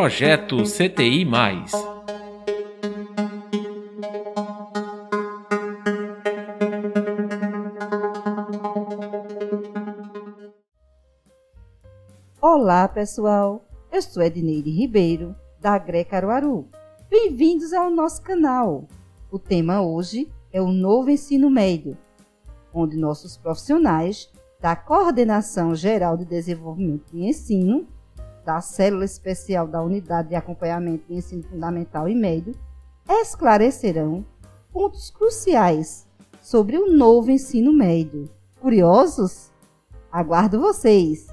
Projeto CTI. Olá, pessoal. Eu sou Edneide Ribeiro, da GRE Caruaru. Bem-vindos ao nosso canal. O tema hoje é o novo ensino médio, onde nossos profissionais da Coordenação Geral de Desenvolvimento e Ensino, da Célula Especial da Unidade de Acompanhamento de Ensino Fundamental e Médio, esclarecerão pontos cruciais sobre o novo ensino médio. Curiosos? Aguardo vocês!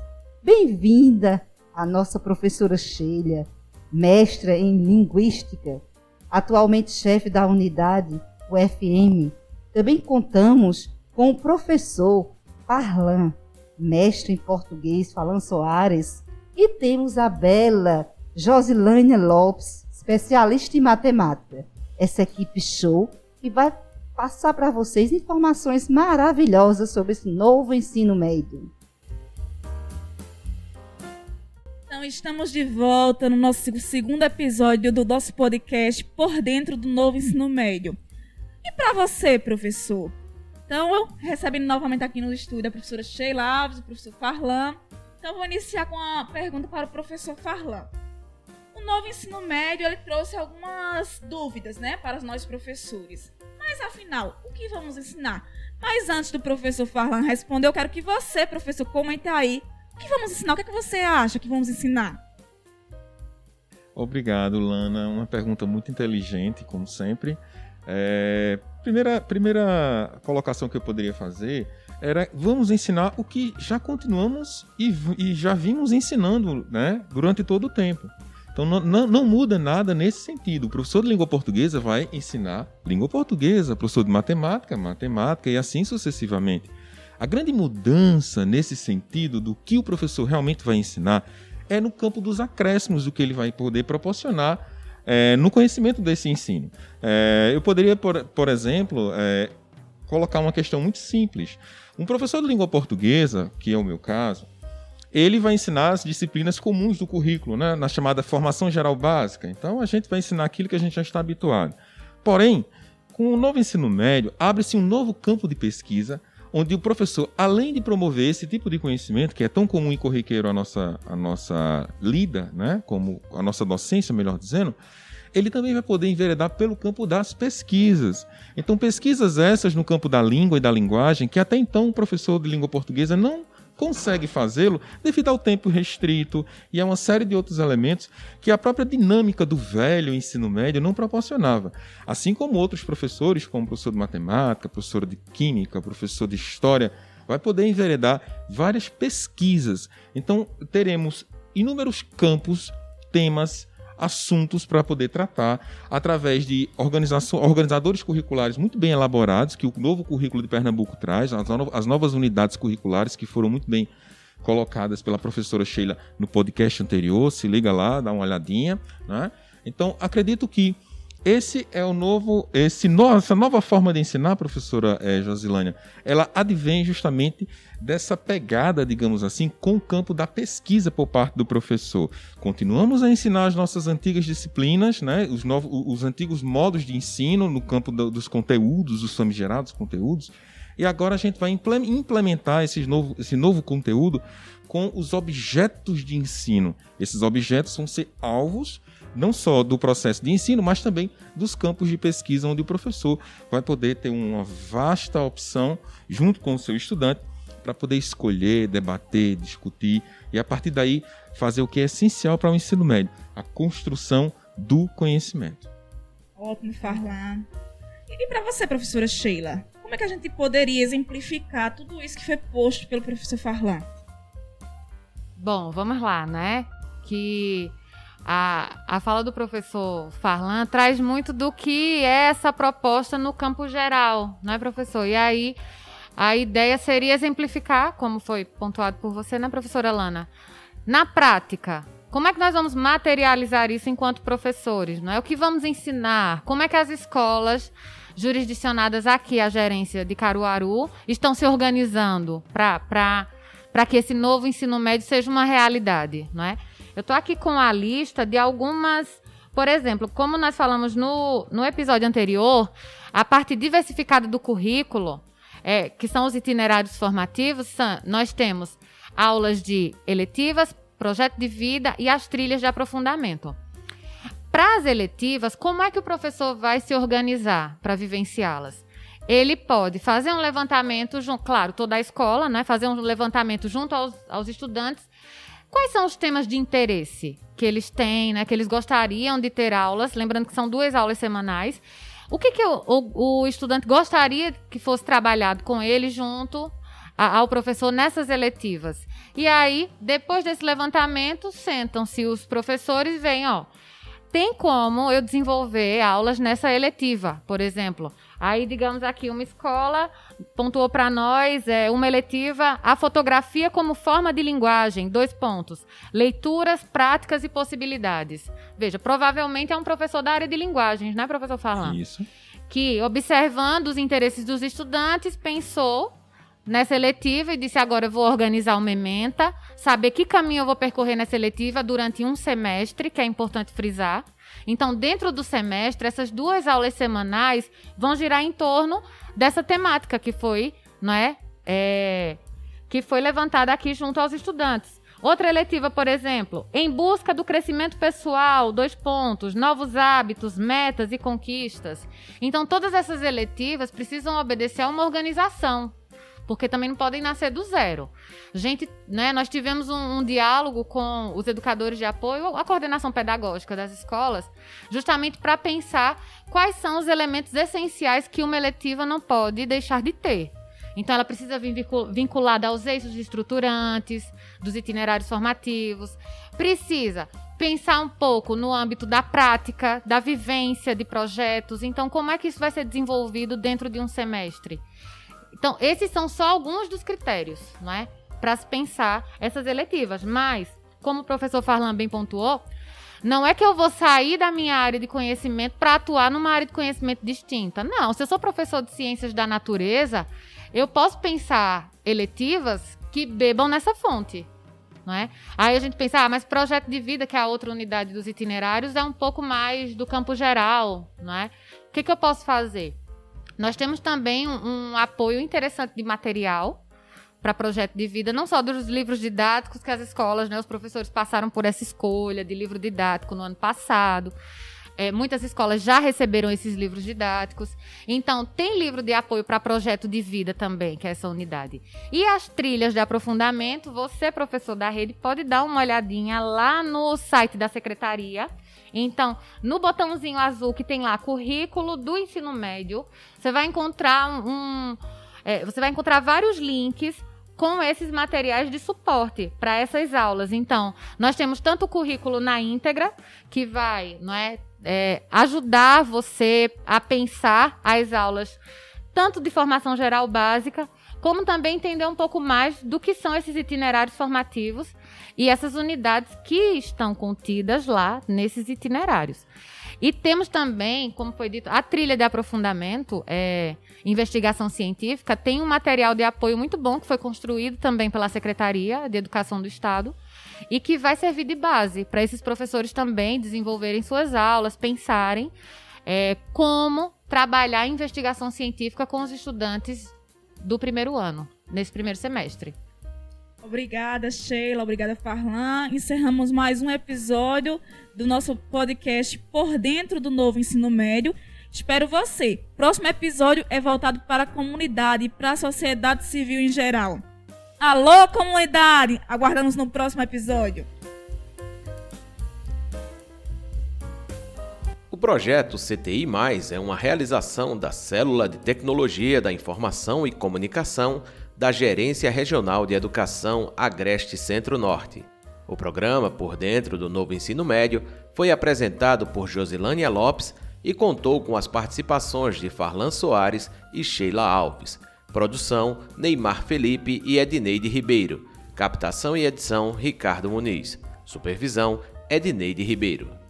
Bem-vinda a nossa professora Sheila, mestra em Linguística, atualmente chefe da unidade UFM. Também contamos com o professor Parlan, mestre em português, falando Soares. E temos a bela Josilânia Lopes, especialista em matemática. Essa equipe show que vai passar para vocês informações maravilhosas sobre esse novo ensino médio. Então, estamos de volta no nosso segundo episódio do nosso podcast Por Dentro do Novo Ensino Médio. E para você, professor, então, recebendo novamente aqui no estúdio a professora Sheila Alves, o professor Farlan. Então, vou iniciar com uma pergunta para o professor Farlan. O novo ensino médio ele trouxe algumas dúvidas, né, para nós professores. Mas afinal, o que vamos ensinar? Mas antes do professor Farlan responder, eu quero que você, professor, comente aí. O que vamos ensinar? O que, é que você acha que vamos ensinar? Obrigado, Lana. Uma pergunta muito inteligente, como sempre. É, primeira, primeira colocação que eu poderia fazer era vamos ensinar o que já continuamos e, e já vimos ensinando né, durante todo o tempo. Então não, não, não, muda nada nesse sentido. O professor de língua portuguesa vai ensinar língua portuguesa, professor de matemática, matemática e assim sucessivamente. A grande mudança nesse sentido do que o professor realmente vai ensinar é no campo dos acréscimos do que ele vai poder proporcionar é, no conhecimento desse ensino. É, eu poderia, por, por exemplo, é, colocar uma questão muito simples. Um professor de língua portuguesa, que é o meu caso, ele vai ensinar as disciplinas comuns do currículo, né, na chamada formação geral básica. Então, a gente vai ensinar aquilo que a gente já está habituado. Porém, com o novo ensino médio, abre-se um novo campo de pesquisa onde o professor, além de promover esse tipo de conhecimento, que é tão comum e corriqueiro a nossa, a nossa lida, né, como a nossa docência, melhor dizendo, ele também vai poder enveredar pelo campo das pesquisas. Então, pesquisas essas no campo da língua e da linguagem, que até então o professor de língua portuguesa não consegue fazê-lo devido ao tempo restrito e a uma série de outros elementos que a própria dinâmica do velho ensino médio não proporcionava. Assim como outros professores, como professor de matemática, professor de química, professor de história, vai poder enveredar várias pesquisas. Então, teremos inúmeros campos, temas, assuntos para poder tratar através de organizadores curriculares muito bem elaborados, que o novo currículo de Pernambuco traz, as, no as novas unidades curriculares que foram muito bem colocadas pela professora Sheila no podcast anterior, se liga lá, dá uma olhadinha. Né? Então, acredito que esse é o novo, esse no, essa nova forma de ensinar, professora é, Josilânia, ela advém justamente dessa pegada, digamos assim, com o campo da pesquisa por parte do professor. Continuamos a ensinar as nossas antigas disciplinas, né, os, novos, os antigos modos de ensino no campo do, dos conteúdos, os famigerados conteúdos, e agora a gente vai implementar esse novo, esse novo conteúdo com os objetos de ensino. Esses objetos vão ser alvos não só do processo de ensino, mas também dos campos de pesquisa, onde o professor vai poder ter uma vasta opção, junto com o seu estudante, para poder escolher, debater, discutir e, a partir daí, fazer o que é essencial para o ensino médio: a construção do conhecimento. Ótimo, Farlan. E para você, professora Sheila, como é que a gente poderia exemplificar tudo isso que foi posto pelo professor Farlan? Bom, vamos lá, né? Que a, a fala do professor Farlan traz muito do que é essa proposta no campo geral, não é, professor? E aí a ideia seria exemplificar, como foi pontuado por você, né, professora Lana? Na prática, como é que nós vamos materializar isso enquanto professores? Não é o que vamos ensinar? Como é que as escolas jurisdicionadas aqui à gerência de Caruaru estão se organizando para que esse novo ensino médio seja uma realidade, não é? Eu estou aqui com a lista de algumas. Por exemplo, como nós falamos no, no episódio anterior, a parte diversificada do currículo, é, que são os itinerários formativos, são, nós temos aulas de eletivas, projeto de vida e as trilhas de aprofundamento. Para as eletivas, como é que o professor vai se organizar para vivenciá-las? Ele pode fazer um levantamento, claro, toda a escola, né? Fazer um levantamento junto aos, aos estudantes. Quais são os temas de interesse que eles têm, né? Que eles gostariam de ter aulas. Lembrando que são duas aulas semanais. O que, que o, o, o estudante gostaria que fosse trabalhado com ele junto ao professor nessas eletivas? E aí, depois desse levantamento, sentam-se os professores e veem, ó, tem como eu desenvolver aulas nessa eletiva, por exemplo. Aí, digamos aqui, uma escola pontuou para nós é, uma eletiva, a fotografia como forma de linguagem, dois pontos. Leituras, práticas e possibilidades. Veja, provavelmente é um professor da área de linguagens, né, professor Farlan? Isso. Que, observando os interesses dos estudantes, pensou nessa eletiva e disse: agora eu vou organizar uma ementa, saber que caminho eu vou percorrer nessa eletiva durante um semestre, que é importante frisar. Então, dentro do semestre, essas duas aulas semanais vão girar em torno dessa temática que foi, não é, é que foi levantada aqui junto aos estudantes. Outra eletiva, por exemplo, em busca do crescimento pessoal, dois pontos, novos hábitos, metas e conquistas. Então, todas essas eletivas precisam obedecer a uma organização porque também não podem nascer do zero. Gente, né, nós tivemos um, um diálogo com os educadores de apoio, a coordenação pedagógica das escolas, justamente para pensar quais são os elementos essenciais que uma eletiva não pode deixar de ter. Então, ela precisa vir vinculada aos eixos estruturantes, dos itinerários formativos. Precisa pensar um pouco no âmbito da prática, da vivência de projetos. Então, como é que isso vai ser desenvolvido dentro de um semestre? Então, esses são só alguns dos critérios, não é? Para se pensar essas eletivas. Mas, como o professor Farlan bem pontuou, não é que eu vou sair da minha área de conhecimento para atuar numa área de conhecimento distinta. Não, se eu sou professor de ciências da natureza, eu posso pensar eletivas que bebam nessa fonte. Não é? Aí a gente pensa, ah, mas projeto de vida, que é a outra unidade dos itinerários, é um pouco mais do campo geral, não é? O que, que eu posso fazer? Nós temos também um, um apoio interessante de material para projeto de vida, não só dos livros didáticos que as escolas, né, os professores passaram por essa escolha de livro didático no ano passado. É, muitas escolas já receberam esses livros didáticos. Então, tem livro de apoio para projeto de vida também, que é essa unidade. E as trilhas de aprofundamento, você, professor da rede, pode dar uma olhadinha lá no site da secretaria então, no botãozinho azul que tem lá currículo do ensino médio, você vai encontrar um, é, você vai encontrar vários links com esses materiais de suporte para essas aulas. Então, nós temos tanto o currículo na íntegra, que vai não é, é, ajudar você a pensar as aulas, tanto de formação geral básica, como também entender um pouco mais do que são esses itinerários formativos e essas unidades que estão contidas lá nesses itinerários. E temos também, como foi dito, a trilha de aprofundamento, é, investigação científica, tem um material de apoio muito bom que foi construído também pela Secretaria de Educação do Estado e que vai servir de base para esses professores também desenvolverem suas aulas, pensarem é, como trabalhar a investigação científica com os estudantes do primeiro ano, nesse primeiro semestre. Obrigada, Sheila. Obrigada, Farlan. Encerramos mais um episódio do nosso podcast Por Dentro do Novo Ensino Médio. Espero você. Próximo episódio é voltado para a comunidade e para a sociedade civil em geral. Alô, comunidade! Aguardamos no próximo episódio. O projeto CTI, é uma realização da Célula de Tecnologia da Informação e Comunicação da Gerência Regional de Educação Agreste Centro-Norte. O programa Por Dentro do Novo Ensino Médio foi apresentado por Josilânia Lopes e contou com as participações de Farlan Soares e Sheila Alves. Produção: Neymar Felipe e Edneide Ribeiro. Captação e edição: Ricardo Muniz. Supervisão: Edneide Ribeiro.